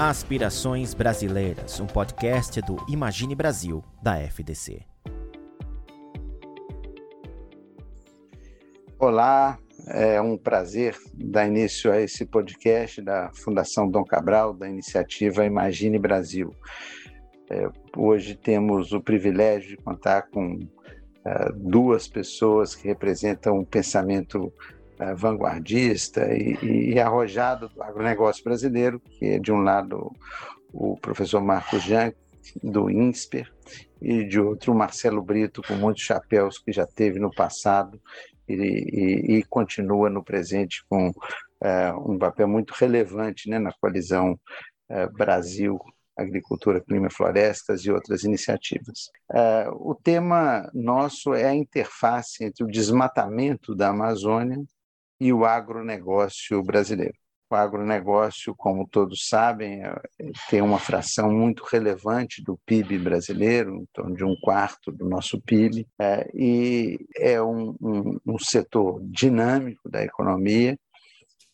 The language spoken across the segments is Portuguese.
Aspirações Brasileiras, um podcast do Imagine Brasil, da FDC. Olá, é um prazer dar início a esse podcast da Fundação Dom Cabral, da iniciativa Imagine Brasil. É, hoje temos o privilégio de contar com é, duas pessoas que representam um pensamento é, vanguardista e, e, arrojado do agronegócio brasileiro, que é, de um lado, o professor Marcos Jank, do INSPER, e de outro, Marcelo Brito, com muitos chapéus que já teve no passado e, e, e continua no presente com é, um papel muito relevante né, na coalizão é, Brasil agricultura, clima e florestas e outras iniciativas. É, o tema nosso é a interface entre o desmatamento da Amazônia e o agronegócio brasileiro. O agronegócio, como todos sabem, é, tem uma fração muito relevante do PIB brasileiro, em torno de um quarto do nosso PIB, é, e é um, um, um setor dinâmico da economia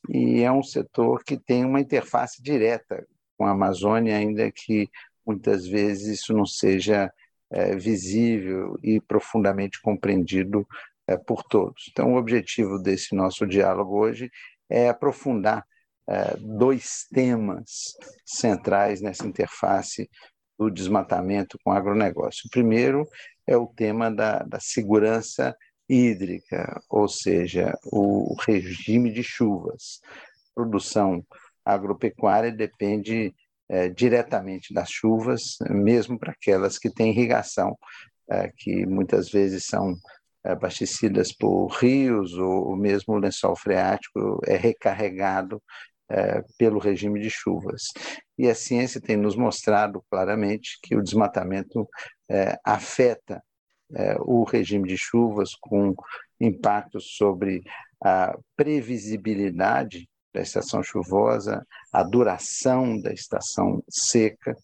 e é um setor que tem uma interface direta com a Amazônia, ainda que muitas vezes isso não seja é, visível e profundamente compreendido é, por todos. Então, o objetivo desse nosso diálogo hoje é aprofundar é, dois temas centrais nessa interface do desmatamento com o agronegócio. O primeiro é o tema da, da segurança hídrica, ou seja, o regime de chuvas. Produção agropecuária depende é, diretamente das chuvas, mesmo para aquelas que têm irrigação, é, que muitas vezes são abastecidas por rios ou mesmo o lençol freático é recarregado é, pelo regime de chuvas. E a ciência tem nos mostrado claramente que o desmatamento é, afeta é, o regime de chuvas com impactos sobre a previsibilidade da estação chuvosa, a duração da estação seca,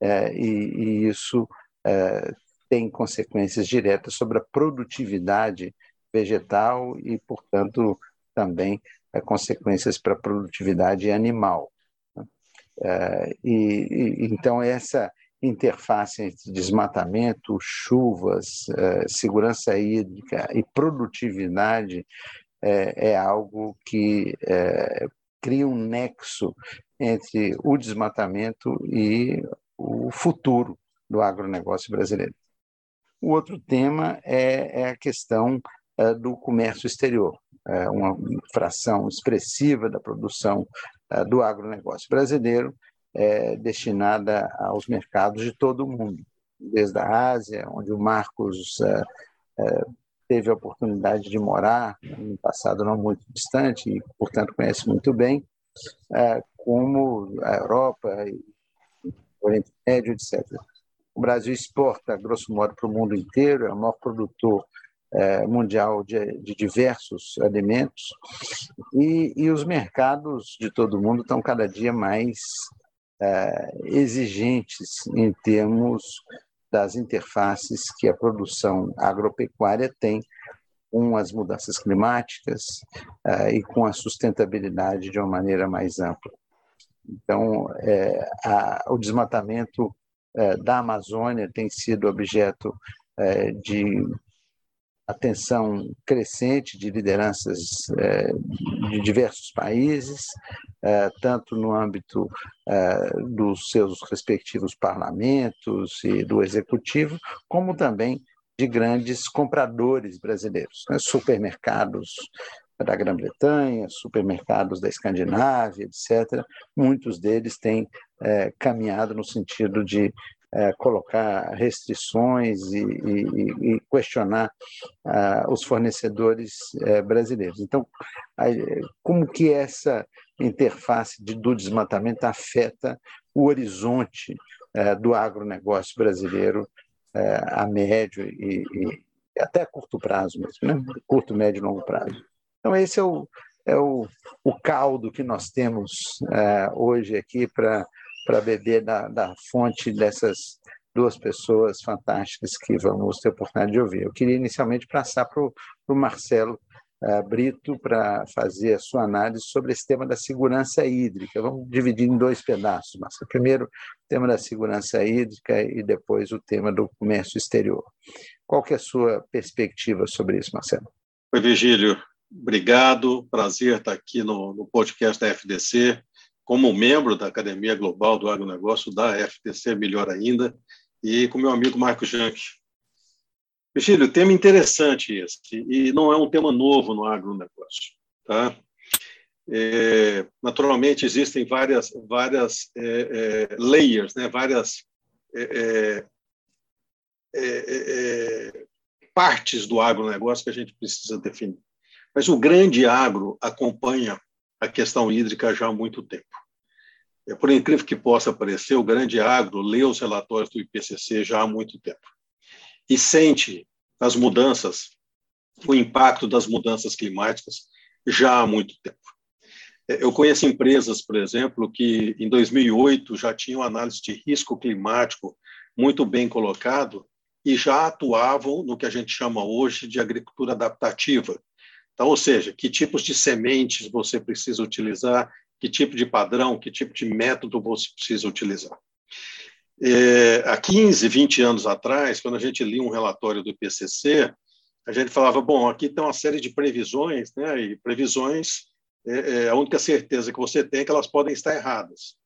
é, e, e, isso é, tem consequências diretas sobre a produtividade vegetal e, portanto, também é, consequências para a produtividade animal. Né? É, e, e, então, essa interface entre desmatamento, chuvas, é, segurança hídrica e produtividade é, é algo que é, cria um nexo entre o desmatamento e o futuro do agronegócio brasileiro. O outro tema é, é a questão é, do comércio exterior, é, uma fração expressiva da produção é, do agronegócio brasileiro é destinada aos mercados de todo o mundo, desde a Ásia, onde o Marcos teve a oportunidade de morar no passado não muito distante e, portanto, conhece muito bem, como a Europa e o Oriente Médio, etc. O Brasil exporta, grosso modo, para o mundo inteiro, é o maior produtor é, mundial de, de, diversos alimentos e, e, os mercados de todo o mundo estão cada dia mais é, exigentes em termos das interfaces que a produção agropecuária tem com as mudanças climáticas uh, e com a sustentabilidade de uma maneira mais ampla. Então, é, a, o desmatamento é, da Amazônia tem sido objeto é, de atenção crescente de lideranças é, de diversos países, é, tanto no âmbito é, dos seus respectivos parlamentos e do executivo, como também de grandes compradores brasileiros, né? supermercados da Grã-Bretanha, supermercados da Escandinávia, etc. Muitos deles têm é, caminhado no sentido de é, colocar restrições e, e, e questionar uh, os fornecedores é, brasileiros. Então, como que essa interface de, do desmatamento afeta o horizonte é, do agronegócio brasileiro é, a médio e, e, até curto prazo mesmo, né? curto, médio e longo prazo. Então, esse é o, é o, o caldo que nós temos hoje aqui para para beber da, da fonte dessas duas pessoas fantásticas que vamos ter a oportunidade de ouvir. Eu queria inicialmente passar para o Marcelo uh, Brito para fazer a sua análise sobre esse tema da segurança hídrica. Vamos dividir em dois pedaços, Marcelo. Primeiro, o tema da segurança hídrica e depois o tema do comércio exterior. Qual que é a sua perspectiva sobre isso, Marcelo? Oi, Virgílio. Obrigado. Prazer estar aqui no, no podcast da FDC. Como membro da Academia Global do Agronegócio da FDC, melhor ainda, e com meu amigo Marco Jank. Virgílio, tema interessante esse, e não é um tema novo no agronegócio. Tá? É, naturalmente, existem várias, várias é, é, layers, né? várias é, é, é, partes do agronegócio que a gente precisa definir. Mas o grande agro acompanha a questão hídrica já há muito tempo. É, por incrível que possa parecer, o grande agro lê os relatórios do IPCC já há muito tempo e sente as mudanças, o impacto das mudanças climáticas já há muito tempo. É, eu conheço empresas, por exemplo, que em 2008 já tinham análise de risco climático muito bem colocado e já atuavam no que a gente chama hoje de agricultura adaptativa. Então, ou seja, que tipos de sementes você precisa utilizar, que tipo de padrão, que tipo de método você precisa utilizar. É, há 15, 20 anos atrás, quando a gente lia um relatório do IPCC, a gente falava, bom, aqui tem uma série de previsões, né, e previsões, é, é, a única certeza que você tem é que elas podem estar erradas.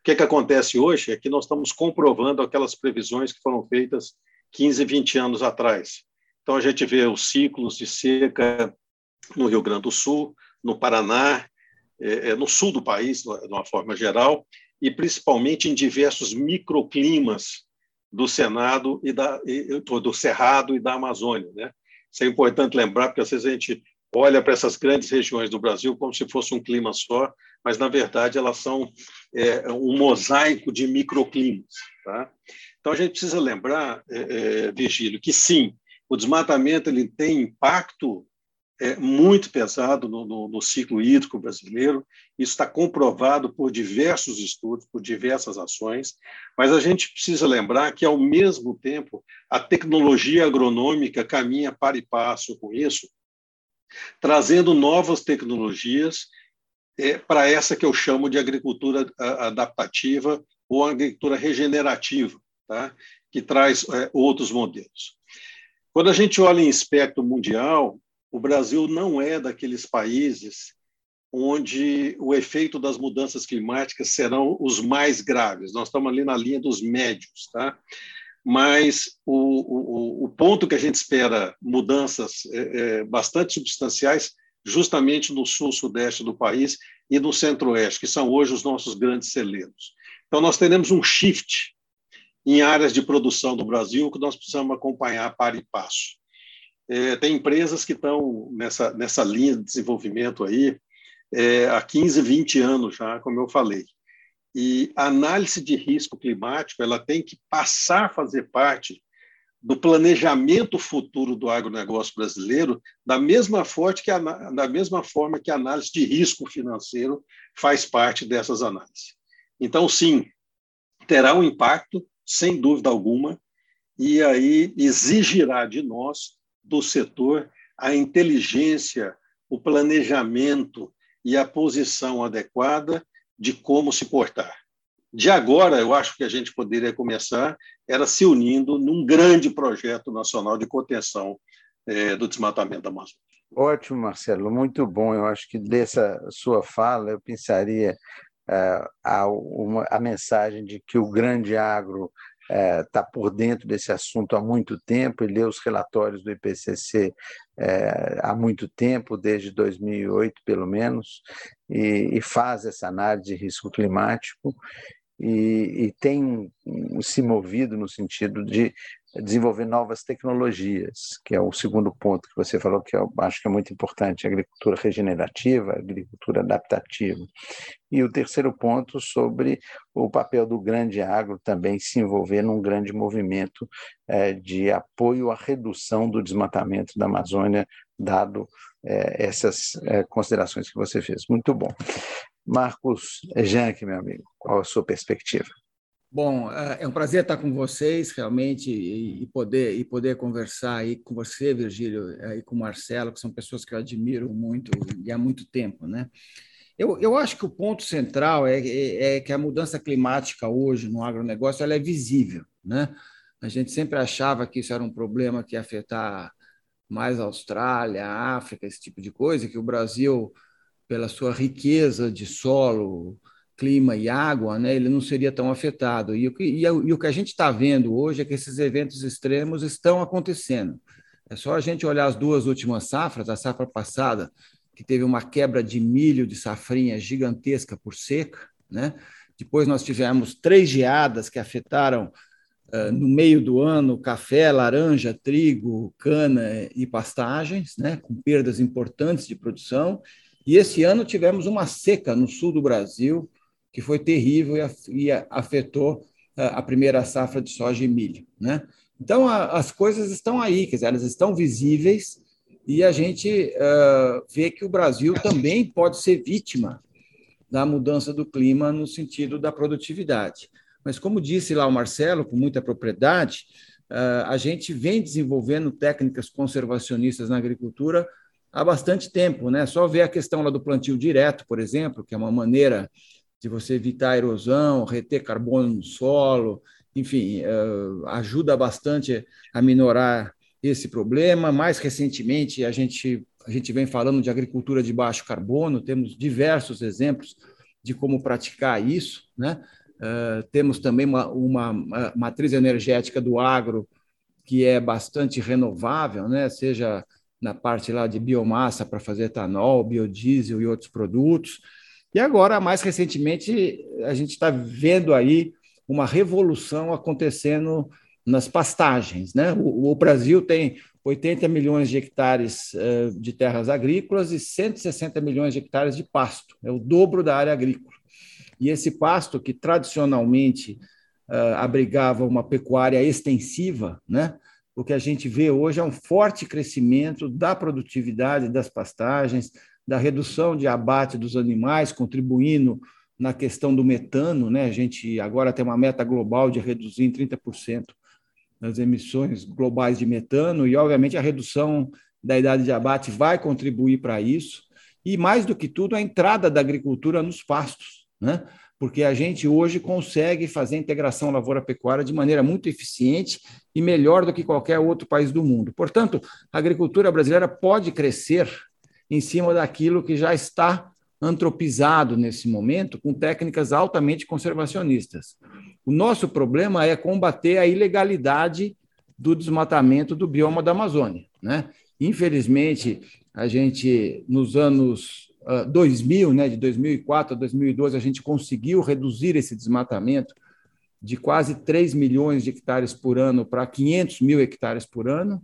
O que, que acontece hoje é que nós estamos comprovando aquelas previsões que foram feitas 15, 20 anos atrás. Então, a gente vê os ciclos de seca no Rio Grande do Sul, no Paraná, no sul do país, de uma forma geral, e principalmente em diversos microclimas do Senado e, da, do Cerrado e da Amazônia. Né? Isso é importante lembrar, porque às vezes a gente olha para essas grandes regiões do Brasil como se fosse um clima só, mas na verdade elas são é, um mosaico de microclimas. Tá? Então a gente precisa lembrar, é, é, Virgílio, que sim, o desmatamento ele tem impacto é, muito pesado no, no, no, ciclo hídrico brasileiro. Isso está comprovado por diversos estudos, por diversas ações, mas a gente precisa lembrar que, ao mesmo tempo, a tecnologia agronômica caminha para e passo com isso, trazendo novas tecnologias é, para essa que eu chamo de agricultura adaptativa ou agricultura regenerativa, tá? que traz é, outros modelos. Quando a gente olha em espectro mundial, o Brasil não é daqueles países onde o efeito das mudanças climáticas serão os mais graves. Nós estamos ali na linha dos médios, tá? Mas o, o, o ponto que a gente espera mudanças é, é, bastante substanciais, justamente no sul-sudeste do país e no centro-oeste, que são hoje os nossos grandes celeiros. Então, nós teremos um shift em áreas de produção do Brasil que nós precisamos acompanhar para e passo. É, tem empresas que estão nessa, nessa linha de desenvolvimento aí é, há 15, 20 anos já, como eu falei. E a análise de risco climático ela tem que passar a fazer parte do planejamento futuro do agronegócio brasileiro, da mesma, forte que a, da mesma forma que a análise de risco financeiro faz parte dessas análises. Então, sim, terá um impacto, sem dúvida alguma, e aí exigirá de nós do setor a inteligência, o planejamento e a posição adequada de como se portar. De agora, eu acho que a gente poderia começar era se unindo num grande projeto nacional de contenção é, do desmatamento da Amazônia. Ótimo, Marcelo, muito bom. Eu acho que dessa sua fala eu pensaria uh, a, uma, a mensagem de que o grande agro está é, tá por dentro desse assunto há muito tempo e lê os relatórios do IPCC é, há muito tempo, desde 2008 pelo menos, e, e faz essa análise de risco climático e, e tem se movido no sentido de desenvolver novas tecnologias, que é o segundo ponto que você falou, que eu acho que é muito importante, agricultura regenerativa, agricultura adaptativa. E o terceiro ponto sobre o papel do grande agro também se envolver num grande movimento é, de apoio à redução do desmatamento da Amazônia, dado é, essas é, considerações que você fez. Muito bom. Marcos Jank, meu amigo, qual a sua perspectiva? Bom, é, é um prazer estar com vocês, realmente, e poder, e poder conversar aí com você, Virgílio, e com o Marcelo, que são pessoas que eu admiro muito e há muito tempo, né? Eu, eu acho que o ponto central é, é, é que a mudança climática hoje no agronegócio ela é visível, né? A gente sempre achava que isso era um problema que ia afetar mais a Austrália, a África, esse tipo de coisa, que o Brasil, pela sua riqueza de solo, clima e água, né, ele não seria tão afetado. E o que, e, e o que a gente está vendo hoje é que esses eventos extremos estão acontecendo. É só a gente olhar as duas últimas safras, a safra passada, que teve uma quebra de milho de safrinha gigantesca por seca, né? Depois nós tivemos três geadas que afetaram uh, no meio do ano café, laranja, trigo, cana e pastagens, né? Com perdas importantes de produção. E esse ano tivemos uma seca no sul do Brasil, que foi terrível e afetou a primeira safra de soja e milho. Né? Então, as coisas estão aí, quer dizer, elas estão visíveis e a gente uh, vê que o Brasil também pode ser vítima da mudança do clima no sentido da produtividade. Mas, como disse lá o Marcelo, com muita propriedade, uh, a gente vem desenvolvendo técnicas conservacionistas na agricultura há bastante tempo. Né? Só ver a questão lá do plantio direto, por exemplo, que é uma maneira de você evitar a erosão, reter carbono no solo, enfim, uh, ajuda bastante a minorar esse problema. Mais recentemente, a gente, a gente vem falando de agricultura de baixo carbono, temos diversos exemplos de como praticar isso. Né? Uh, temos também uma, uma, matriz energética do agro que é bastante renovável, né? seja na parte lá de biomassa para fazer etanol, biodiesel e outros produtos. E agora, mais recentemente, a gente está vendo aí uma revolução acontecendo nas pastagens. Né? O, o, Brasil tem 80 milhões de hectares uh, de terras agrícolas e 160 milhões de hectares de pasto, é o dobro da área agrícola. E esse pasto, que tradicionalmente uh, abrigava uma pecuária extensiva, né? o que a gente vê hoje é um forte crescimento da produtividade das pastagens, da redução de abate dos animais, contribuindo na questão do metano. Né? A gente agora tem uma meta global de reduzir em 30% as emissões globais de metano, e, obviamente, a redução da idade de abate vai contribuir para isso. E, mais do que tudo, a entrada da agricultura nos pastos, né? porque a gente hoje consegue fazer a integração lavoura-pecuária de maneira muito eficiente e melhor do que qualquer outro país do mundo. Portanto, a agricultura brasileira pode crescer em cima daquilo que já está antropizado nesse momento, com técnicas altamente conservacionistas. O nosso problema é combater a ilegalidade do desmatamento do bioma da Amazônia. Né? Infelizmente, a gente, nos anos uh, 2000, né, de 2004 a 2012, a gente conseguiu reduzir esse desmatamento de quase 3 milhões de hectares por ano para 500 mil hectares por ano,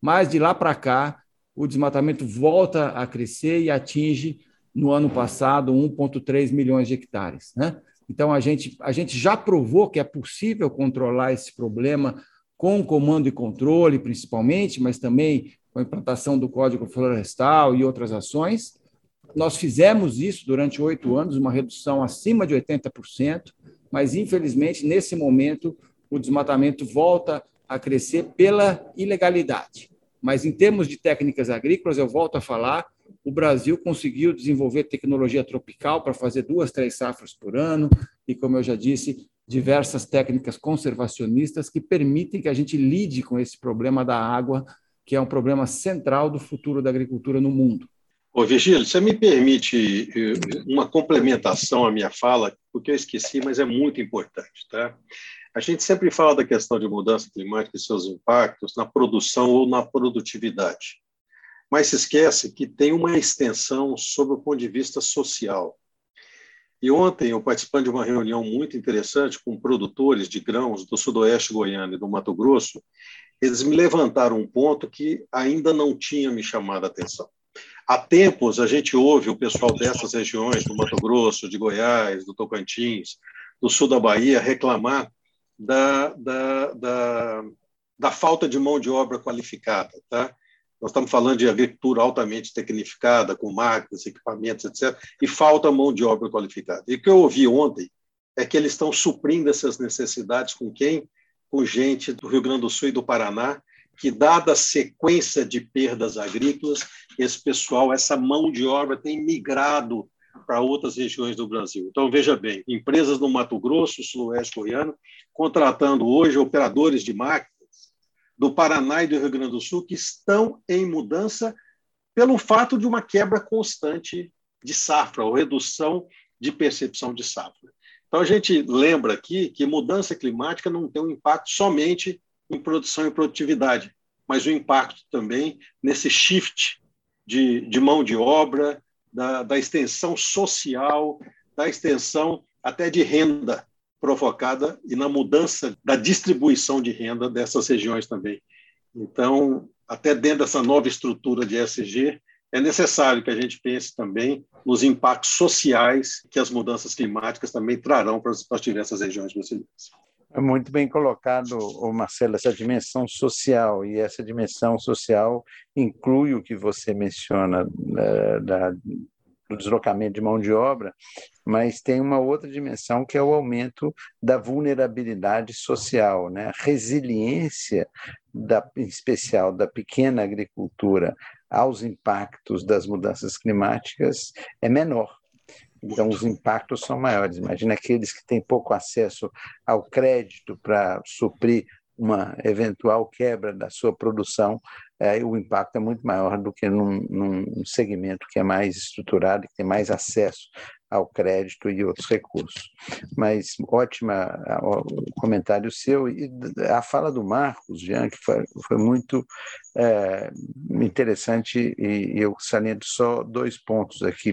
mas de lá para cá, o desmatamento volta a crescer e atinge, no ano passado, 1,3 milhões de hectares. Né? Então, a gente, a gente já provou que é possível controlar esse problema com comando e controle, principalmente, mas também com a implantação do Código Florestal e outras ações. Nós fizemos isso durante oito anos, uma redução acima de 80%, mas, infelizmente, nesse momento, o desmatamento volta a crescer pela ilegalidade. Mas, em termos de técnicas agrícolas, eu volto a falar, o Brasil conseguiu desenvolver tecnologia tropical para fazer duas, três safras por ano, e, como eu já disse, diversas técnicas conservacionistas que permitem que a gente lide com esse problema da água, que é um problema central do futuro da agricultura no mundo. Ô, Virgílio, você me permite eh, uma complementação à minha fala, porque eu esqueci, mas é muito importante. Tá? A gente sempre fala da questão de mudança climática e seus impactos na produção ou na produtividade, mas se esquece que tem uma extensão sob o ponto de vista social. E ontem, eu participando de uma reunião muito interessante com produtores de grãos do sudoeste goiano e do Mato Grosso, eles me levantaram um ponto que ainda não tinha me chamado a atenção. Há tempos a gente ouve o pessoal dessas regiões, do Mato Grosso, de Goiás, do Tocantins, do sul da Bahia, reclamar da, da, da, da falta de mão de obra qualificada. Tá? Nós estamos falando de agricultura altamente tecnificada, com máquinas, equipamentos, etc., e falta mão de obra qualificada. E o que eu ouvi ontem é que eles estão suprindo essas necessidades com quem? Com gente do Rio Grande do Sul e do Paraná, que, dada a sequência de perdas agrícolas, esse pessoal, essa mão de obra tem migrado para outras regiões do Brasil. Então, veja bem, empresas no Mato Grosso, Sudoeste Goiano, contratando hoje operadores de máquinas do Paraná e do Rio Grande do Sul que estão em mudança pelo fato de uma quebra constante de safra, ou redução de percepção de safra. Então, a gente lembra aqui que mudança climática não tem um impacto somente em produção e produtividade, mas o impacto também nesse shift de, de mão de obra, da, da extensão social, da extensão até de renda provocada e na mudança da distribuição de renda dessas regiões também. Então, até dentro dessa nova estrutura de ESG, é necessário que a gente pense também nos impactos sociais que as mudanças climáticas também trarão para as, diversas regiões brasileiras. É muito bem colocado, Marcelo, essa dimensão social, e essa dimensão social inclui o que você menciona né, da, do deslocamento de mão de obra, mas tem uma outra dimensão que é o aumento da vulnerabilidade social, né? a resiliência, da, em especial da pequena agricultura, aos impactos das mudanças climáticas é menor. Então, os impactos são maiores. Imagina aqueles que têm pouco acesso ao crédito para suprir uma eventual quebra da sua produção, o impacto é muito maior do que num, num segmento que é mais estruturado, que tem mais acesso ao crédito e outros recursos. Mas ótima o comentário seu e a fala do Marcos, Jean, que foi, foi muito é, interessante e eu saliento só dois pontos aqui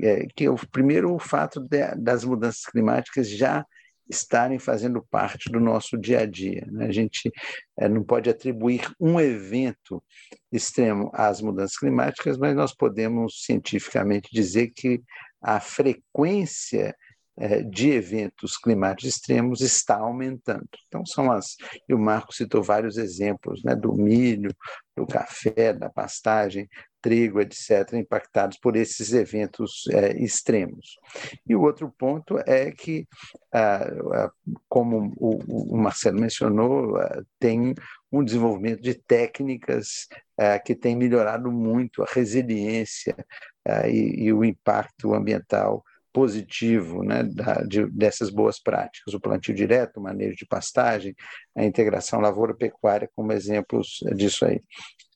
é, que o primeiro o fato de, das mudanças climáticas já estarem fazendo parte do nosso dia a dia. Né? A gente é, não pode atribuir um evento extremo às mudanças climáticas, mas nós podemos cientificamente dizer que a frequência é, de eventos climáticos extremos está aumentando. Então, são as. E o Marco citou vários exemplos, né, do milho, do café, da pastagem, trigo, etc., impactados por esses eventos é, extremos. E o outro ponto é que, ah, como o, o, Marcelo mencionou, ah, tem um desenvolvimento de técnicas ah, que tem melhorado muito a resiliência e, e o impacto ambiental positivo né, da, de, dessas boas práticas, o plantio direto, o manejo de pastagem, a integração lavoura-pecuária como exemplos disso aí.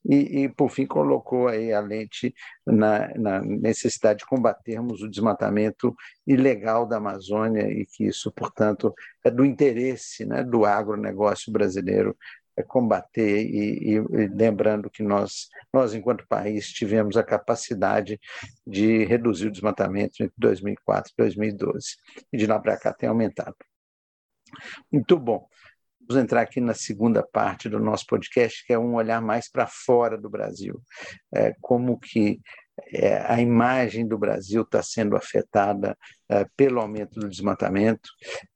E, e, por fim, colocou aí a lente na, na, necessidade de combatermos o desmatamento ilegal da Amazônia e que isso, portanto, é do interesse né, do agronegócio brasileiro é combater e, e, lembrando que nós, nós, enquanto país, tivemos a capacidade de reduzir o desmatamento entre 2004 e 2012, e de lá para cá tem aumentado. Muito bom. Vamos entrar aqui na segunda parte do nosso podcast, que é um olhar mais para fora do Brasil. É, como que é, a imagem do Brasil está sendo afetada é, pelo aumento do desmatamento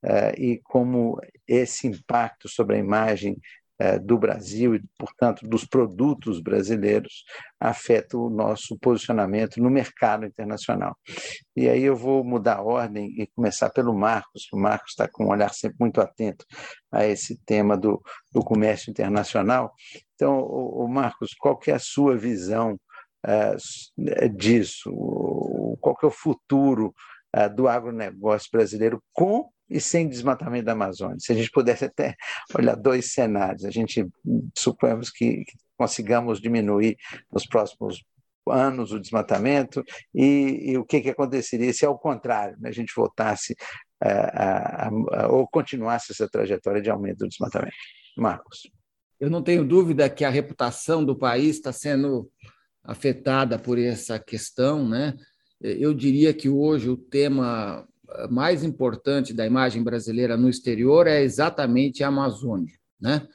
é, e como esse impacto sobre a imagem do Brasil e, portanto, dos produtos brasileiros, afeta o nosso posicionamento no mercado internacional. E aí eu vou mudar a ordem e começar pelo Marcos, o Marcos está com um olhar sempre muito atento a esse tema do, do comércio internacional. Então, o, o Marcos, qual que é a sua visão uh, disso? Qual que é o futuro uh, do agronegócio brasileiro com e sem desmatamento da Amazônia. Se a gente pudesse até olhar dois cenários, a gente suponhamos que, que consigamos diminuir nos próximos anos o desmatamento e, e, o que, que aconteceria se ao contrário né, a gente voltasse a, ou continuasse essa trajetória de aumento do desmatamento. Marcos. Eu não tenho dúvida que a reputação do país está sendo afetada por essa questão, né? Eu diria que hoje o tema mais importante da imagem brasileira no exterior é exatamente a Amazônia. Né?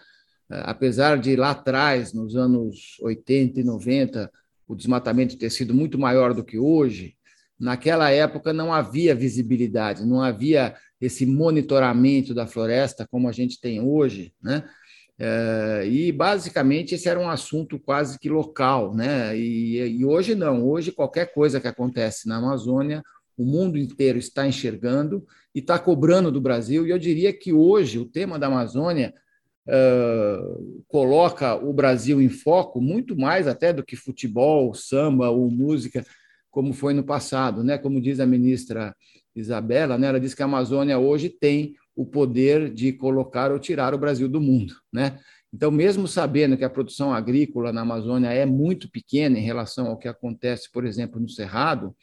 Apesar de lá atrás, nos anos 80 e 90, o desmatamento ter sido muito maior do que hoje, naquela época não havia visibilidade, não havia esse monitoramento da floresta como a gente tem hoje, né? É, e basicamente esse era um assunto quase que local, né? E, e hoje não, hoje qualquer coisa que acontece na Amazônia o mundo inteiro está enxergando e está cobrando do Brasil. E eu diria que hoje o tema da Amazônia uh, coloca o Brasil em foco muito mais até do que futebol, samba ou música, como foi no passado. Né? Como diz a ministra Isabela, né? ela diz que a Amazônia hoje tem o poder de colocar ou tirar o Brasil do mundo. Né? Então, mesmo sabendo que a produção agrícola na Amazônia é muito pequena em relação ao que acontece, por exemplo, no Cerrado,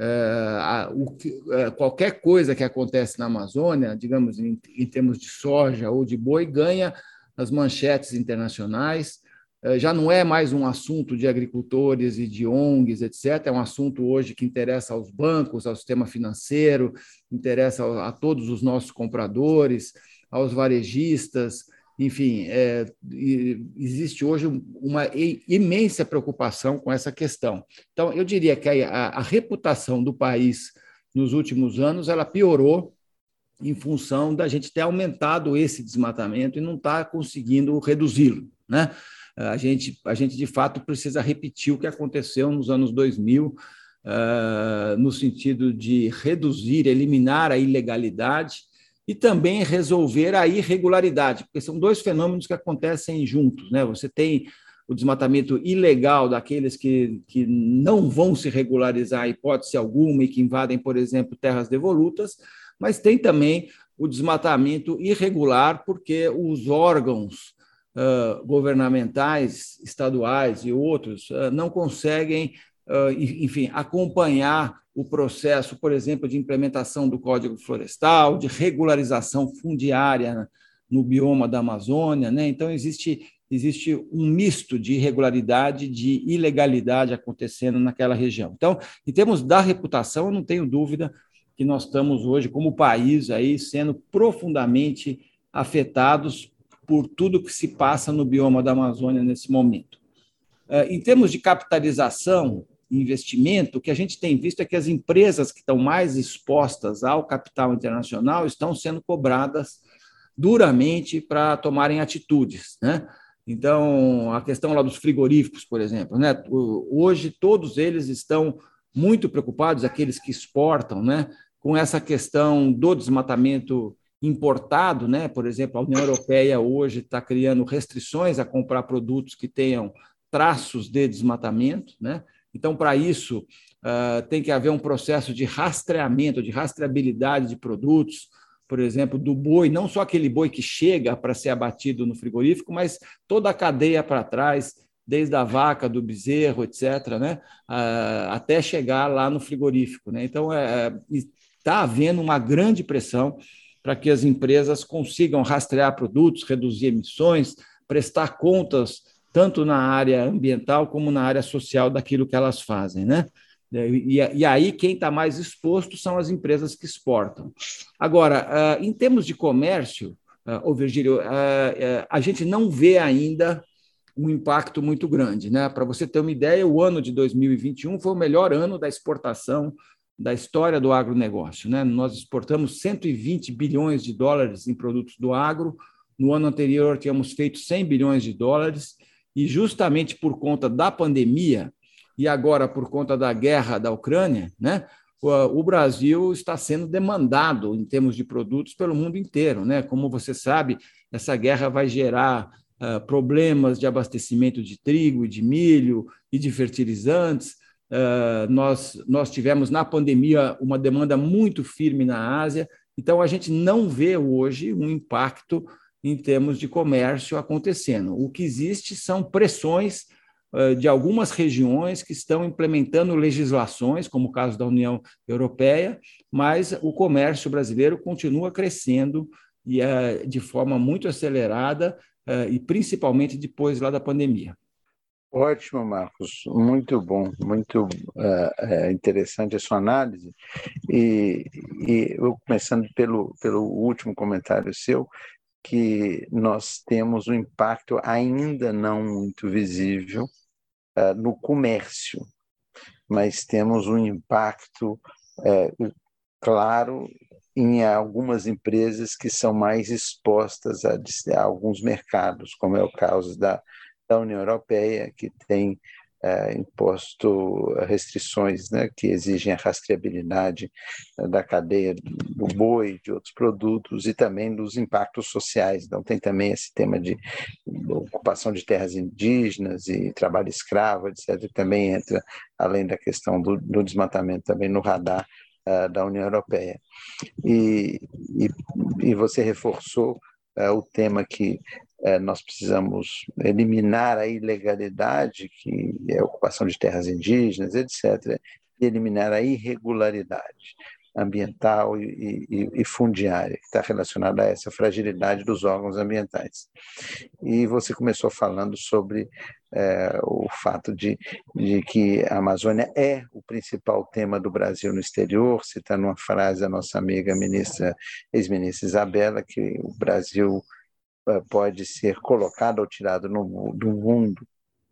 uh, qualquer coisa que acontece na Amazônia, digamos, em, em, termos de soja ou de boi, ganha as manchetes internacionais. Uh, já não é mais um assunto de agricultores e de ONGs, etc. É um assunto hoje que interessa aos bancos, ao sistema financeiro, interessa a todos os nossos compradores, aos varejistas enfim, é, existe hoje uma imensa preocupação com essa questão. Então, eu diria que a, a, reputação do país nos últimos anos ela piorou em função da gente ter aumentado esse desmatamento e não estar tá conseguindo reduzi-lo. Né? A, gente, a gente, de fato, precisa repetir o que aconteceu nos anos 2000, uh, ah, no sentido de reduzir, eliminar a ilegalidade e também resolver a irregularidade, porque são dois fenômenos que acontecem juntos. Né? Você tem o desmatamento ilegal daqueles que, que não vão se regularizar, hipótese alguma, e que invadem, por exemplo, terras devolutas, mas tem também o desmatamento irregular, porque os órgãos uh, governamentais, estaduais e outros, uh, não conseguem, enfim, acompanhar o processo, por exemplo, de implementação do Código Florestal, de regularização fundiária no bioma da Amazônia. Né? Então, existe, existe um misto de irregularidade, de ilegalidade acontecendo naquela região. Então, em termos da reputação, eu não tenho dúvida que nós estamos hoje, como país, aí, sendo profundamente afetados por tudo que se passa no bioma da Amazônia nesse momento. Em termos de capitalização, investimento, o que a gente tem visto é que as empresas que estão mais expostas ao capital internacional estão sendo cobradas duramente para tomarem atitudes. Né? Então, a questão lá dos frigoríficos, por exemplo, né? hoje todos eles estão muito preocupados, aqueles que exportam, né? com essa questão do desmatamento importado, né? Por exemplo, a União Europeia hoje está criando restrições a comprar produtos que tenham traços de desmatamento, né? Então, para isso, uh, tem que haver um processo de rastreamento, de rastreabilidade de produtos, por exemplo, do boi, não só aquele boi que chega para ser abatido no frigorífico, mas toda a cadeia para trás, desde a vaca, do bezerro, etc., né? Uh, até chegar lá no frigorífico. Né? Então, está é, é tá havendo uma grande pressão para que as empresas consigam rastrear produtos, reduzir emissões, prestar contas tanto na área ambiental como na área social daquilo que elas fazem, né? E, e aí quem está mais exposto são as empresas que exportam. Agora, uh, em termos de comércio, uh, ô Virgílio, uh, uh, a gente não vê ainda um impacto muito grande, né? Para você ter uma ideia, o ano de 2021 foi o melhor ano da exportação da história do agronegócio, né? Nós exportamos 120 bilhões de dólares em produtos do agro. No ano anterior tínhamos feito 100 bilhões de dólares e justamente por conta da pandemia e agora por conta da guerra da Ucrânia, né, o Brasil está sendo demandado em termos de produtos pelo mundo inteiro. Né? Como você sabe, essa guerra vai gerar uh, problemas de abastecimento de trigo de milho e de fertilizantes. Uh, nós, nós tivemos na pandemia uma demanda muito firme na Ásia, então a gente não vê hoje um impacto em termos de comércio acontecendo. O que existe são pressões de algumas regiões que estão implementando legislações, como o caso da União Europeia, mas o comércio brasileiro continua crescendo e de forma muito acelerada e principalmente depois lá da pandemia. Ótimo, Marcos, muito bom, muito uh, interessante a sua análise. E, e eu começando pelo, pelo último comentário seu, que nós temos um impacto ainda não muito visível uh, no comércio, mas temos um impacto uh, claro em algumas empresas que são mais expostas a, a, alguns mercados, como é o caso da, da União Europeia, que tem é, imposto restrições né, que exigem a rastreabilidade é, da cadeia do boi, de outros produtos e também dos impactos sociais. Então, tem também esse tema de ocupação de terras indígenas e trabalho escravo, etc., que também entra, além da questão do, do desmatamento, também no radar uh, da União Europeia. E, e, e você reforçou o tema que é, nós precisamos eliminar a ilegalidade, que é a ocupação de terras indígenas, etc., e eliminar a irregularidade ambiental e, e, e fundiária, que está relacionada a essa fragilidade dos órgãos ambientais. E você começou falando sobre é, o fato de, de que a Amazônia é o principal tema do Brasil no exterior, citando uma frase da nossa amiga ministra, ex-ministra Isabela, que o Brasil pode ser colocado ou tirado no, do mundo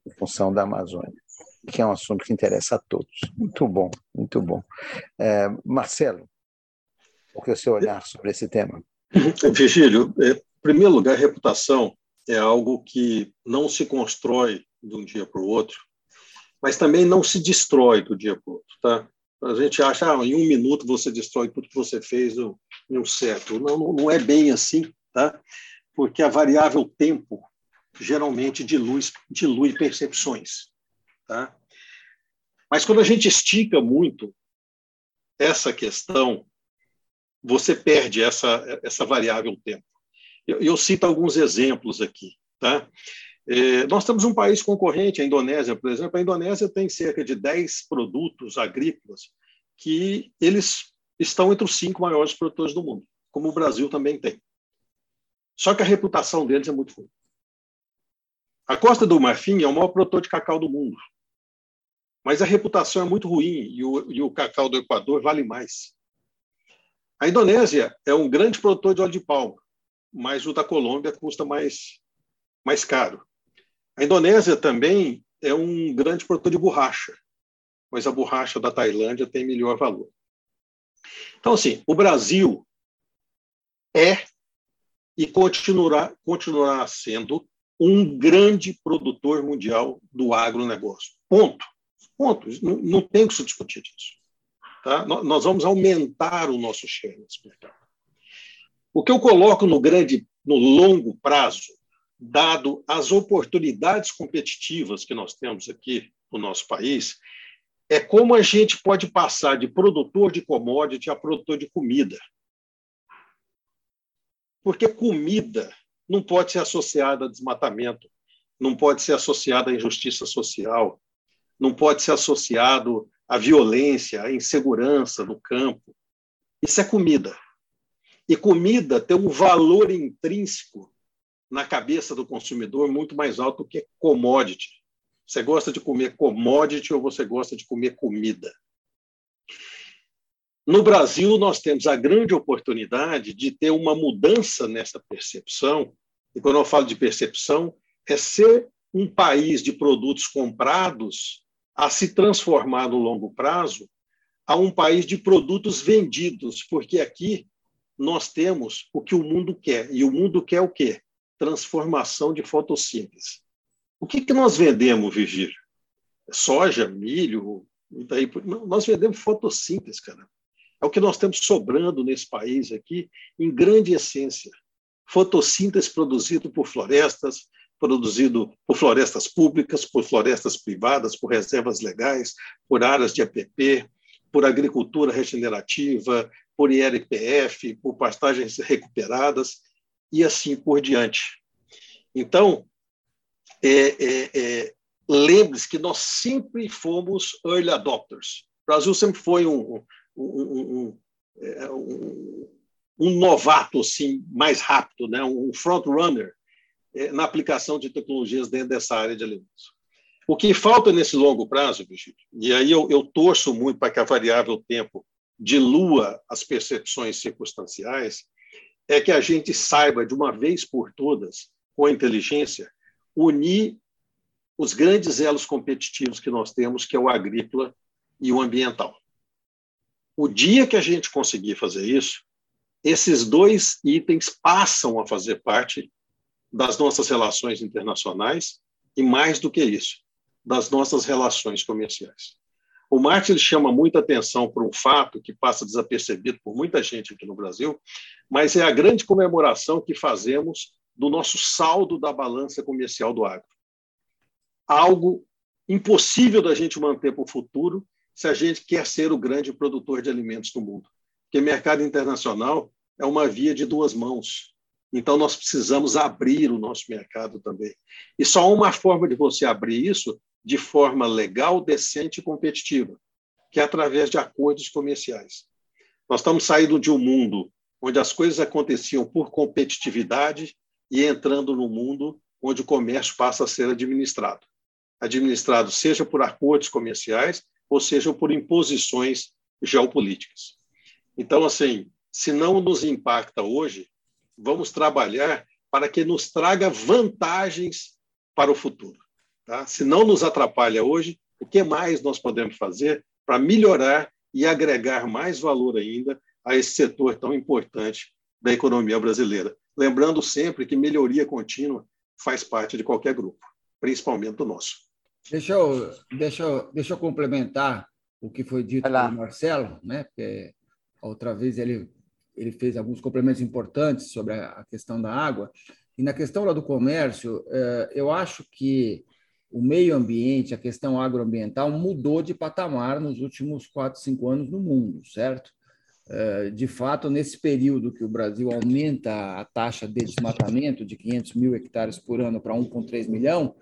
em função da Amazônia, que é um assunto que interessa a todos. Muito bom, muito bom. É, Marcelo, o que é o seu olhar sobre esse tema? Virgílio, é, em primeiro lugar, reputação é algo que não se constrói de um dia para o outro, mas também não se destrói do dia para o outro. Tá? A gente acha ah, em um minuto você destrói tudo que você fez em um século. Não, não é bem assim. Tá? Porque a variável tempo geralmente dilui, dilui percepções. Tá? Mas quando a gente estica muito essa questão, você perde essa, essa variável tempo. Eu, eu cito alguns exemplos aqui. Tá? É, nós temos um país concorrente, a Indonésia, por exemplo. A Indonésia tem cerca de 10 produtos agrícolas que eles estão entre os cinco maiores produtores do mundo, como o Brasil também tem. Só que a reputação deles é muito ruim. A Costa do Marfim é o maior produtor de cacau do mundo. Mas a reputação é muito ruim e o, e o cacau do Equador vale mais. A Indonésia é um grande produtor de óleo de palma, mas o da Colômbia custa mais, mais caro. A Indonésia também é um grande produtor de borracha, mas a borracha da Tailândia tem melhor valor. Então, assim, o Brasil é e continuará, continuará sendo um grande produtor mundial do agronegócio. Ponto. Ponto. Não, não tem que se discutir disso. Tá? Nós vamos aumentar o nosso share nesse mercado. O que eu coloco no grande, no longo prazo, dado as oportunidades competitivas que nós temos aqui no nosso país, é como a gente pode passar de produtor de commodity a produtor de comida. Porque comida não pode ser associada a desmatamento, não pode ser associada à injustiça social, não pode ser associado à violência, à insegurança no campo. Isso é comida. E comida tem um valor intrínseco na cabeça do consumidor muito mais alto do que commodity. Você gosta de comer commodity ou você gosta de comer comida? No Brasil, nós temos a grande oportunidade de ter uma mudança nessa percepção, e quando eu falo de percepção, é ser um país de produtos comprados a se transformar no longo prazo a um país de produtos vendidos, porque aqui nós temos o que o mundo quer. E o mundo quer o quê? Transformação de fotossíntese. O que, que nós vendemos, Virgílio? Soja, milho, daí, nós vendemos fotossíntese, cara. É o que nós temos sobrando nesse país aqui, em grande essência. Fotossíntese produzido por florestas, produzido por florestas públicas, por florestas privadas, por reservas legais, por áreas de APP, por agricultura regenerativa, por IRPF, por pastagens recuperadas e assim por diante. Então, é, é, é, lembre-se que nós sempre fomos early adopters. O Brasil sempre foi um, um, é, um, um, novato assim mais rápido, né? um front runner é, na aplicação de tecnologias dentro dessa área de alimentos. O que falta nesse longo prazo, e aí eu, eu torço muito para que a variável tempo dilua as percepções circunstanciais, é que a gente saiba de uma vez por todas, com a inteligência, unir os grandes elos competitivos que nós temos, que é o agrícola e o ambiental. O dia que a gente conseguir fazer isso, esses dois itens passam a fazer parte das nossas relações internacionais e, mais do que isso, das nossas relações comerciais. O Marx ele chama muita atenção para um fato que passa desapercebido por muita gente aqui no Brasil, mas é a grande comemoração que fazemos do nosso saldo da balança comercial do agro. Algo impossível da gente manter para o futuro se a gente quer ser o grande produtor de alimentos do mundo. Porque mercado internacional é uma via de duas mãos. Então, nós precisamos abrir o nosso mercado também. E só uma forma de você abrir isso de forma legal, decente e competitiva, que é através de acordos comerciais. Nós estamos saindo de um mundo onde as coisas aconteciam por competitividade e entrando no mundo onde o comércio passa a ser administrado. Administrado seja por acordos comerciais ou seja por imposições geopolíticas. Então, assim, se não nos impacta hoje, vamos trabalhar para que nos traga vantagens para o futuro. Tá? Se não nos atrapalha hoje, o que mais nós podemos fazer para melhorar e agregar mais valor ainda a esse setor tão importante da economia brasileira? Lembrando sempre que melhoria contínua faz parte de qualquer grupo, principalmente do nosso. Deixa eu, deixa eu, deixa eu complementar o que foi dito pelo Marcelo, né? Porque outra vez ele, ele fez alguns complementos importantes sobre a questão da água. E na questão lá do comércio, eh, eu acho que o meio ambiente, a questão agroambiental mudou de patamar nos últimos quatro, cinco anos no mundo, certo? É, de fato, nesse período que o Brasil aumenta a taxa de desmatamento de 500 mil hectares por ano para 1,3 milhão,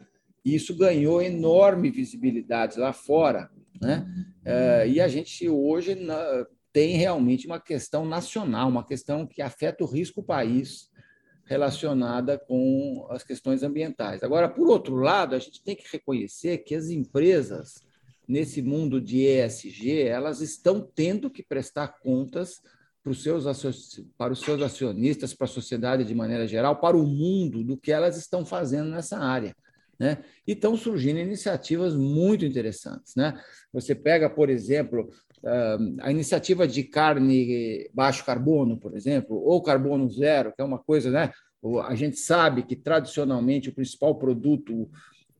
isso ganhou enorme visibilidade lá fora. Né? É, e a gente hoje tem realmente uma questão nacional, uma questão que afeta o risco país relacionada com as questões ambientais. Agora, por outro lado, a gente tem que reconhecer que as empresas nesse mundo de ESG, elas estão tendo que prestar contas para os seus, para os seus acionistas, para a sociedade de maneira geral, para o mundo, do que elas estão fazendo nessa área. Né? E estão surgindo iniciativas muito interessantes. Né? Você pega, por exemplo, ah, a iniciativa de carne baixo carbono, por exemplo, ou carbono zero, que é uma coisa, né? A gente sabe que tradicionalmente o principal produto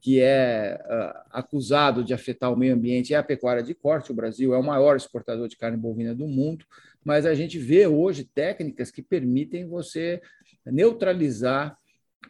que é uh, acusado de afetar o meio ambiente é a pecuária de corte. O Brasil é o maior exportador de carne bovina do mundo, mas a gente vê hoje técnicas que permitem você neutralizar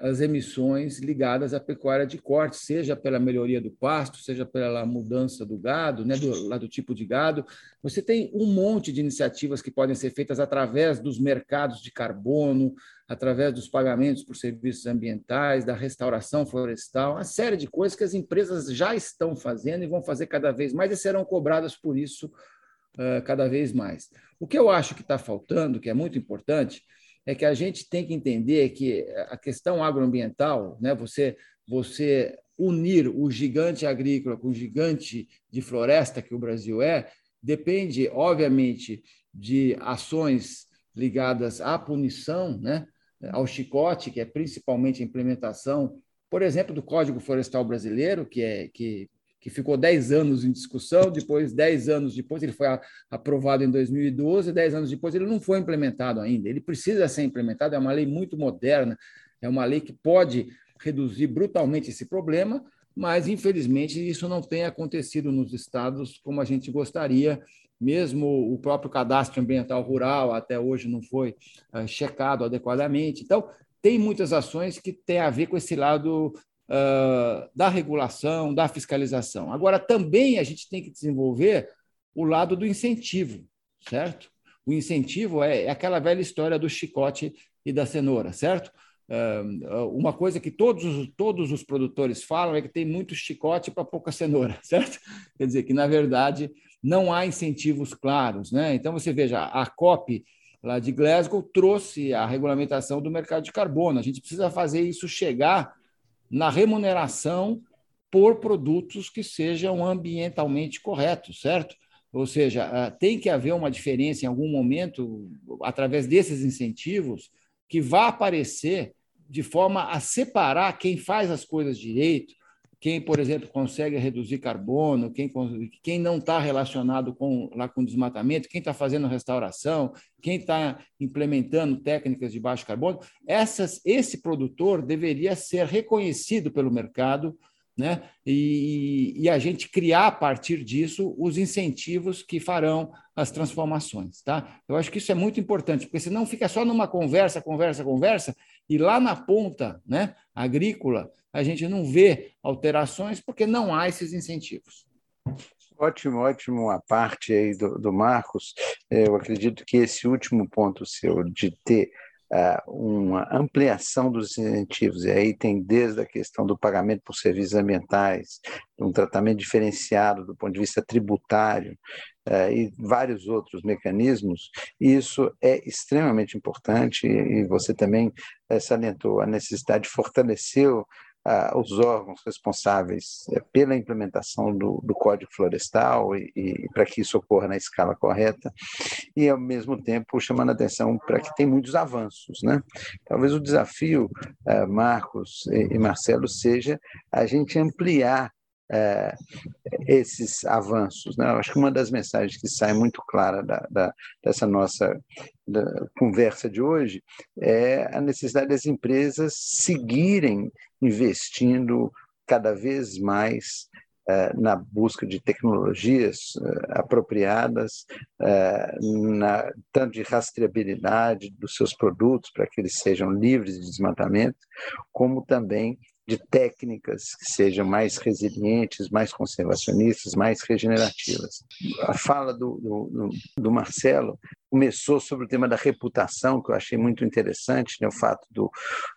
as emissões ligadas à pecuária de corte, seja pela melhoria do pasto, seja pela mudança do gado, né, do, lá do tipo de gado. Você tem um monte de iniciativas que podem ser feitas através dos mercados de carbono, através dos pagamentos por serviços ambientais, da restauração florestal, uma série de coisas que as empresas já estão fazendo e vão fazer cada vez mais e serão cobradas por isso uh, cada vez mais. O que eu acho que está faltando, que é muito importante, é que a gente tem que entender que a questão agroambiental, né, você, você unir o gigante agrícola com o gigante de floresta que o Brasil é, depende, obviamente, de ações ligadas à punição, né, ao chicote, que é principalmente a implementação, por exemplo, do Código Florestal Brasileiro, que, é, que que ficou 10 anos em discussão, depois, 10 anos depois, ele foi aprovado em 2012, 10 anos depois, ele não foi implementado ainda. Ele precisa ser implementado, é uma lei muito moderna, é uma lei que pode reduzir brutalmente esse problema, mas, infelizmente, isso não tem acontecido nos estados como a gente gostaria. Mesmo o próprio cadastro ambiental rural até hoje não foi uh, checado adequadamente. Então, tem muitas ações que têm a ver com esse lado uh, da regulação, da fiscalização. Agora, também a gente tem que desenvolver o lado do incentivo, certo? O incentivo é, é aquela velha história do chicote e da cenoura, certo? Uh, uma coisa que todos, todos os produtores falam é que tem muito chicote para pouca cenoura, certo? Quer dizer, que, na verdade, não há incentivos claros. Né? Então, você veja, a COP lá de Glasgow trouxe a regulamentação do mercado de carbono. A gente precisa fazer isso chegar na remuneração por produtos que sejam ambientalmente corretos, certo? Ou seja, ah, tem que haver uma diferença em algum momento, através desses incentivos, que vá aparecer de forma a separar quem faz as coisas direito, quem, por exemplo, consegue reduzir carbono, quem, quem não está relacionado com, lá com desmatamento, quem está fazendo restauração, quem está implementando técnicas de baixo carbono, essas, esse produtor deveria ser reconhecido pelo mercado né? E, e, a gente criar a partir disso os incentivos que farão as transformações, tá? Eu acho que isso é muito importante, porque senão fica só numa conversa, conversa, conversa, e lá na ponta, né, agrícola, a gente não vê alterações porque não há esses incentivos. Ótimo, ótimo a parte aí do, do Marcos. Eu acredito que esse último ponto seu de ter uh, uma ampliação dos incentivos, e aí tem desde a questão do pagamento por serviços ambientais, um tratamento diferenciado do ponto de vista tributário, e vários outros mecanismos, isso é extremamente importante, e você também uh, salientou a necessidade de fortalecer os órgãos responsáveis eh, pela implementação do, do Código Florestal e, e para que isso ocorra na escala correta, e ao mesmo tempo chamando atenção para que tem muitos avanços. Né? Talvez o desafio, Marcos e Marcelo, seja a gente ampliar é, esses avanços. Né? Acho que uma das mensagens que sai muito clara da, da, dessa nossa da conversa de hoje é a necessidade das empresas seguirem investindo cada vez mais é, na busca de tecnologias é, apropriadas, é, na, tanto de rastreabilidade dos seus produtos, para que eles sejam livres de desmatamento, como também de técnicas que sejam mais resilientes, mais conservacionistas, mais regenerativas. A fala do, do, do Marcelo começou sobre o tema da reputação, que eu achei muito interessante, né, o fato do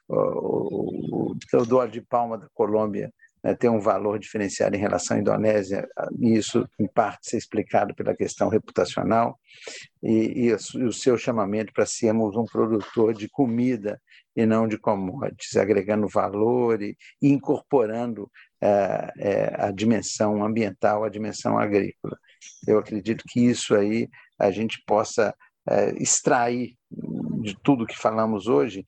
o, o, de Palma da Colômbia né, ter um valor diferenciado em relação à Indonésia, e isso, em parte, ser explicado pela questão reputacional, e, e, o seu chamamento para sermos um produtor de comida e não de commodities, agregando valor e, e incorporando é, é, a dimensão ambiental, a dimensão agrícola. Eu acredito que isso aí a gente possa é, extrair de tudo que falamos hoje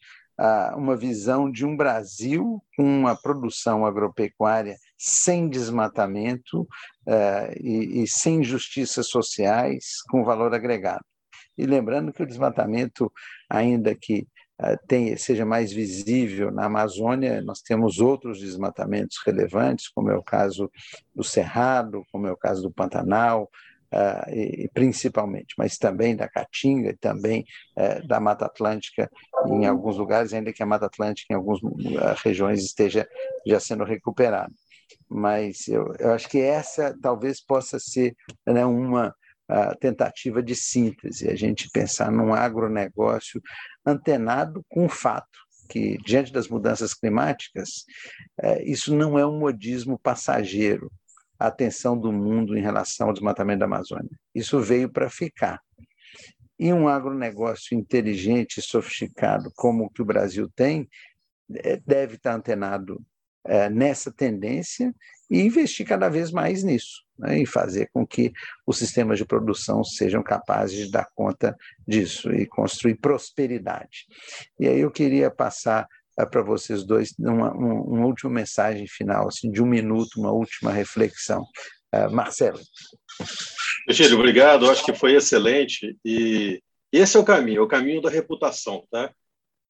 uma visão de um Brasil com uma produção agropecuária sem desmatamento uh, e, e, sem injustiças sociais, com valor agregado. E lembrando que o desmatamento, ainda que tenha, seja mais visível na Amazônia, nós temos outros desmatamentos relevantes, como é o caso do Cerrado, como é o caso do Pantanal, uh, e, principalmente, mas também da Caatinga, também uh, da Mata Atlântica, em alguns lugares, ainda que a Mata Atlântica em algumas uh, regiões esteja já sendo recuperada. Mas eu, eu acho que essa talvez possa ser né, uma tentativa de síntese, a gente pensar num agronegócio antenado com o fato que, diante das mudanças climáticas, eh, isso não é um modismo passageiro, a atenção do mundo em relação ao desmatamento da Amazônia. Isso veio para ficar. E um agronegócio inteligente e sofisticado como o que o Brasil tem, é, deve estar antenado é, nessa tendência e investir cada vez mais nisso, né, e fazer com que os sistemas de produção sejam capazes de dar conta disso e construir prosperidade. E aí eu queria passar para vocês dois uma, uma, uma, última mensagem final, assim, de um minuto, uma última reflexão. Uh, Marcelo. Virgílio, obrigado. Acho que foi excelente. E esse é o caminho, é o caminho da reputação. Tá?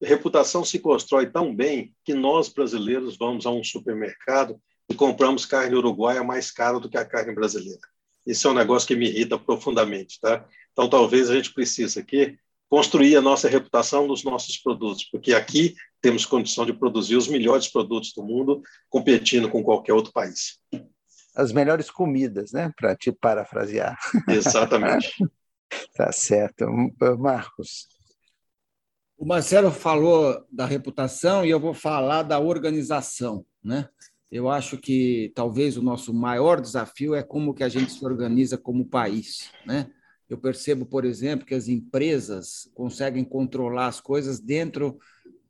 Reputação se constrói tão bem que nós, brasileiros, vamos a um supermercado e compramos carne uruguaia mais cara do que a carne brasileira. Esse é um negócio que me irrita profundamente. Tá? Então, talvez a gente precise aqui construir a nossa reputação nos nossos produtos, porque aqui temos condição de produzir os melhores produtos do mundo, competindo com qualquer outro país. As melhores comidas, né? Para te parafrasear. Exatamente. tá certo. Marcos. O Marcelo falou da reputação e eu vou falar da organização, né? Eu acho que talvez o nosso maior desafio é como que a gente se organiza como país, né? Eu percebo, por exemplo, que as empresas conseguem controlar as coisas dentro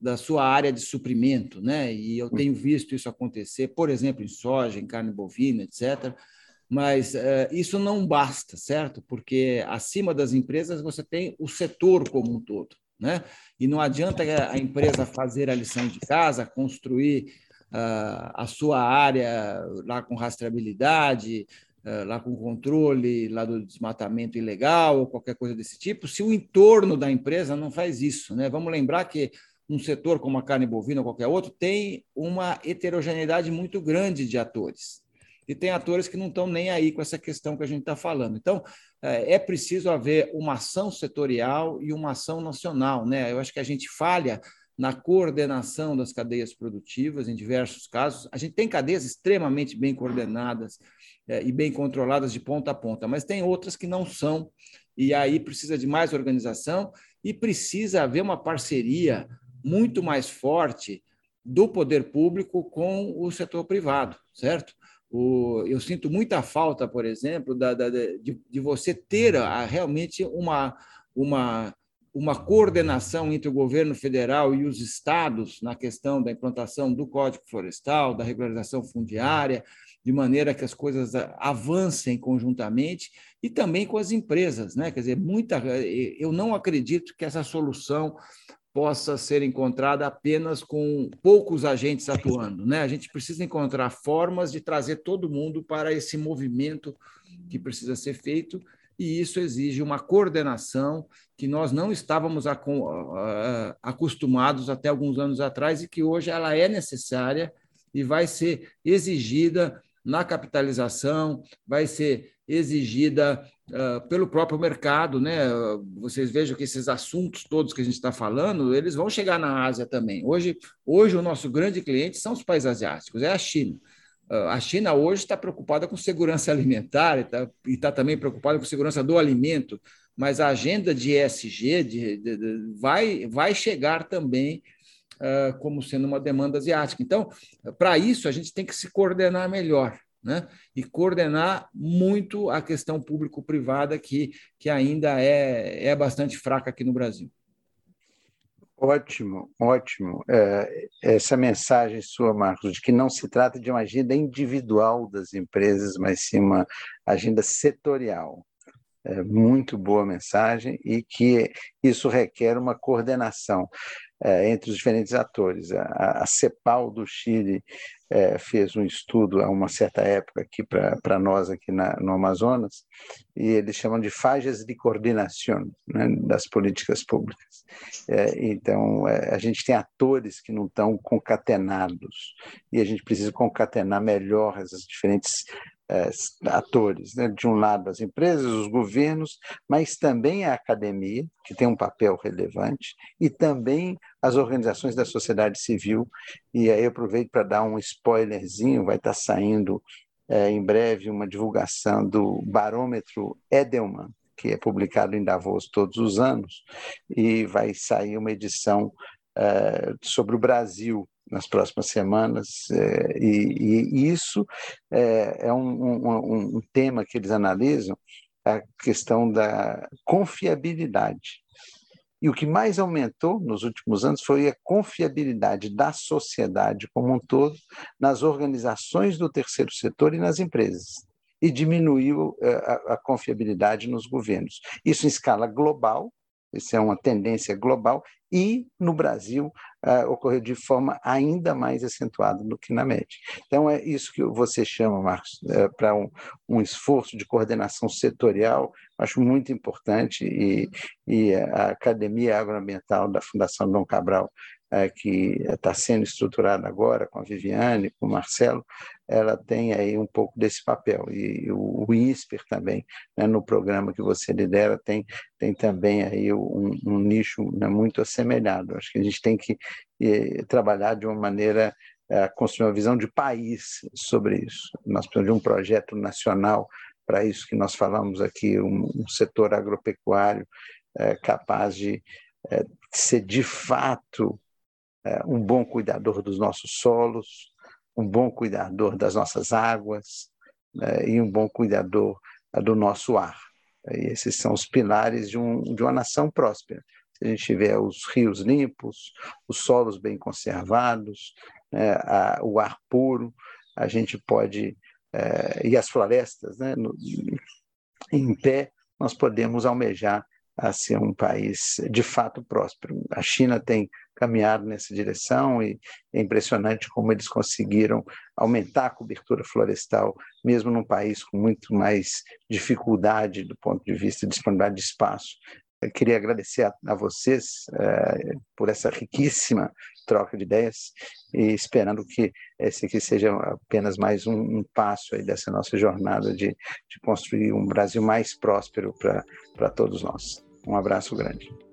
da sua área de suprimento, né? E eu tenho visto isso acontecer, por exemplo, em soja, em carne bovina, etc. Mas uh, isso não basta, certo? Porque acima das empresas você tem o setor como um todo, né? E não adianta a empresa fazer a lição de casa, construir uh, a sua área lá com rastreabilidade, eh, lá com controle lá do desmatamento ilegal ou qualquer coisa desse tipo, se o entorno da empresa não faz isso. Né? Vamos lembrar que um setor como a carne bovina ou qualquer outro tem uma heterogeneidade muito grande de atores. E tem atores que não estão nem aí com essa questão que a gente está falando. Então, é, é preciso haver uma ação setorial e uma ação nacional. Né? Eu acho que a gente falha na coordenação das cadeias produtivas em diversos casos. A gente tem cadeias extremamente bem coordenadas é, e bem controladas de ponta a ponta, mas tem outras que não são, e aí precisa de mais organização e precisa haver uma parceria muito mais forte do poder público com o setor privado, certo? O, eu sinto muita falta, por exemplo, da, da, de, de, você ter a, realmente uma, uma, uma coordenação entre o governo federal e os estados na questão da implantação do Código Florestal, da regularização fundiária, de maneira que as coisas avancem conjuntamente e também com as empresas, né? Quer dizer, muita eu não acredito que essa solução possa ser encontrada apenas com poucos agentes atuando, né? A gente precisa encontrar formas de trazer todo mundo para esse movimento que precisa ser feito e isso exige uma coordenação que nós não estávamos acostumados até alguns anos atrás e que hoje ela é necessária e vai ser exigida na capitalização, vai ser exigida uh, pelo próprio mercado. Né? Vocês vejam que esses assuntos todos que a gente está falando, eles vão chegar na Ásia também. Hoje, hoje o nosso grande cliente são os países asiáticos, é a China. Uh, a China hoje está preocupada com segurança alimentar e está tá também preocupada com segurança do alimento, mas a agenda de ESG de, de, de, vai, vai chegar também uh, como sendo uma demanda asiática. Então, para isso, a gente tem que se coordenar melhor. Né? e coordenar muito a questão público-privada, que, que ainda é, é bastante fraca aqui no Brasil. Ótimo, ótimo. É, essa mensagem sua, Marcos, de que não se trata de uma agenda individual das empresas, mas sim uma agenda setorial. É muito boa mensagem e que isso requer uma coordenação é, entre os diferentes atores. A, a CEPAL do Chile é, fez um estudo há uma certa época aqui para nós aqui na, no Amazonas e eles chamam de faixas de coordenação né, das políticas públicas. É, então é, a gente tem atores que não estão concatenados e a gente precisa concatenar melhor essas diferentes é, atores, né? de um lado as empresas, os governos, mas também a academia, que tem um papel relevante, e também as organizações da sociedade civil. E aí aproveito para dar um spoilerzinho, vai estar saindo é, em breve uma divulgação do barômetro Edelman, que é publicado em Davos todos os anos, e vai sair uma edição é, sobre o Brasil nas próximas semanas, é, e, e, isso é, é um, um, um, tema que eles analisam, a questão da confiabilidade. E o que mais aumentou nos últimos anos foi a confiabilidade da sociedade como um todo nas organizações do terceiro setor e nas empresas. E diminuiu é, a, a confiabilidade nos governos. Isso em escala global, isso é uma tendência global, e no Brasil uh, ocorreu de forma ainda mais acentuada do que na média. Então, é isso que você chama, Marcos, uh, para um, um, esforço de coordenação setorial, acho muito importante, e, e a Academia Agroambiental da Fundação Dom Cabral que está sendo estruturada agora com a Viviane, com o Marcelo, ela tem aí um pouco desse papel. E o, o INSPER também, né, no programa que você lidera, tem, tem também aí um, um nicho né, muito assemelhado. Acho que a gente tem que eh, trabalhar de uma maneira a construir uma visão de país sobre isso. Nós precisamos de um projeto nacional para isso que nós falamos aqui, um, um setor agropecuário é, capaz de é, ser de fato é, um bom cuidador dos nossos solos, um bom cuidador das nossas águas né, e um bom cuidador é, do nosso ar. E esses são os pilares de, um, de uma nação próspera. Se a gente tiver os rios limpos, os solos bem conservados, né, a, o ar puro, a gente pode, é, e as florestas né, no, em pé, nós podemos almejar a ser um país de fato próspero. A China tem caminhado nessa direção e é impressionante como eles conseguiram aumentar a cobertura florestal, mesmo num país com muito mais dificuldade do ponto de vista de disponibilidade de espaço Eu queria agradecer a, a vocês é, por essa riquíssima troca de ideias e esperando que esse aqui seja apenas mais um, um passo aí dessa nossa jornada de, de construir um Brasil mais próspero para todos nós. Um abraço grande.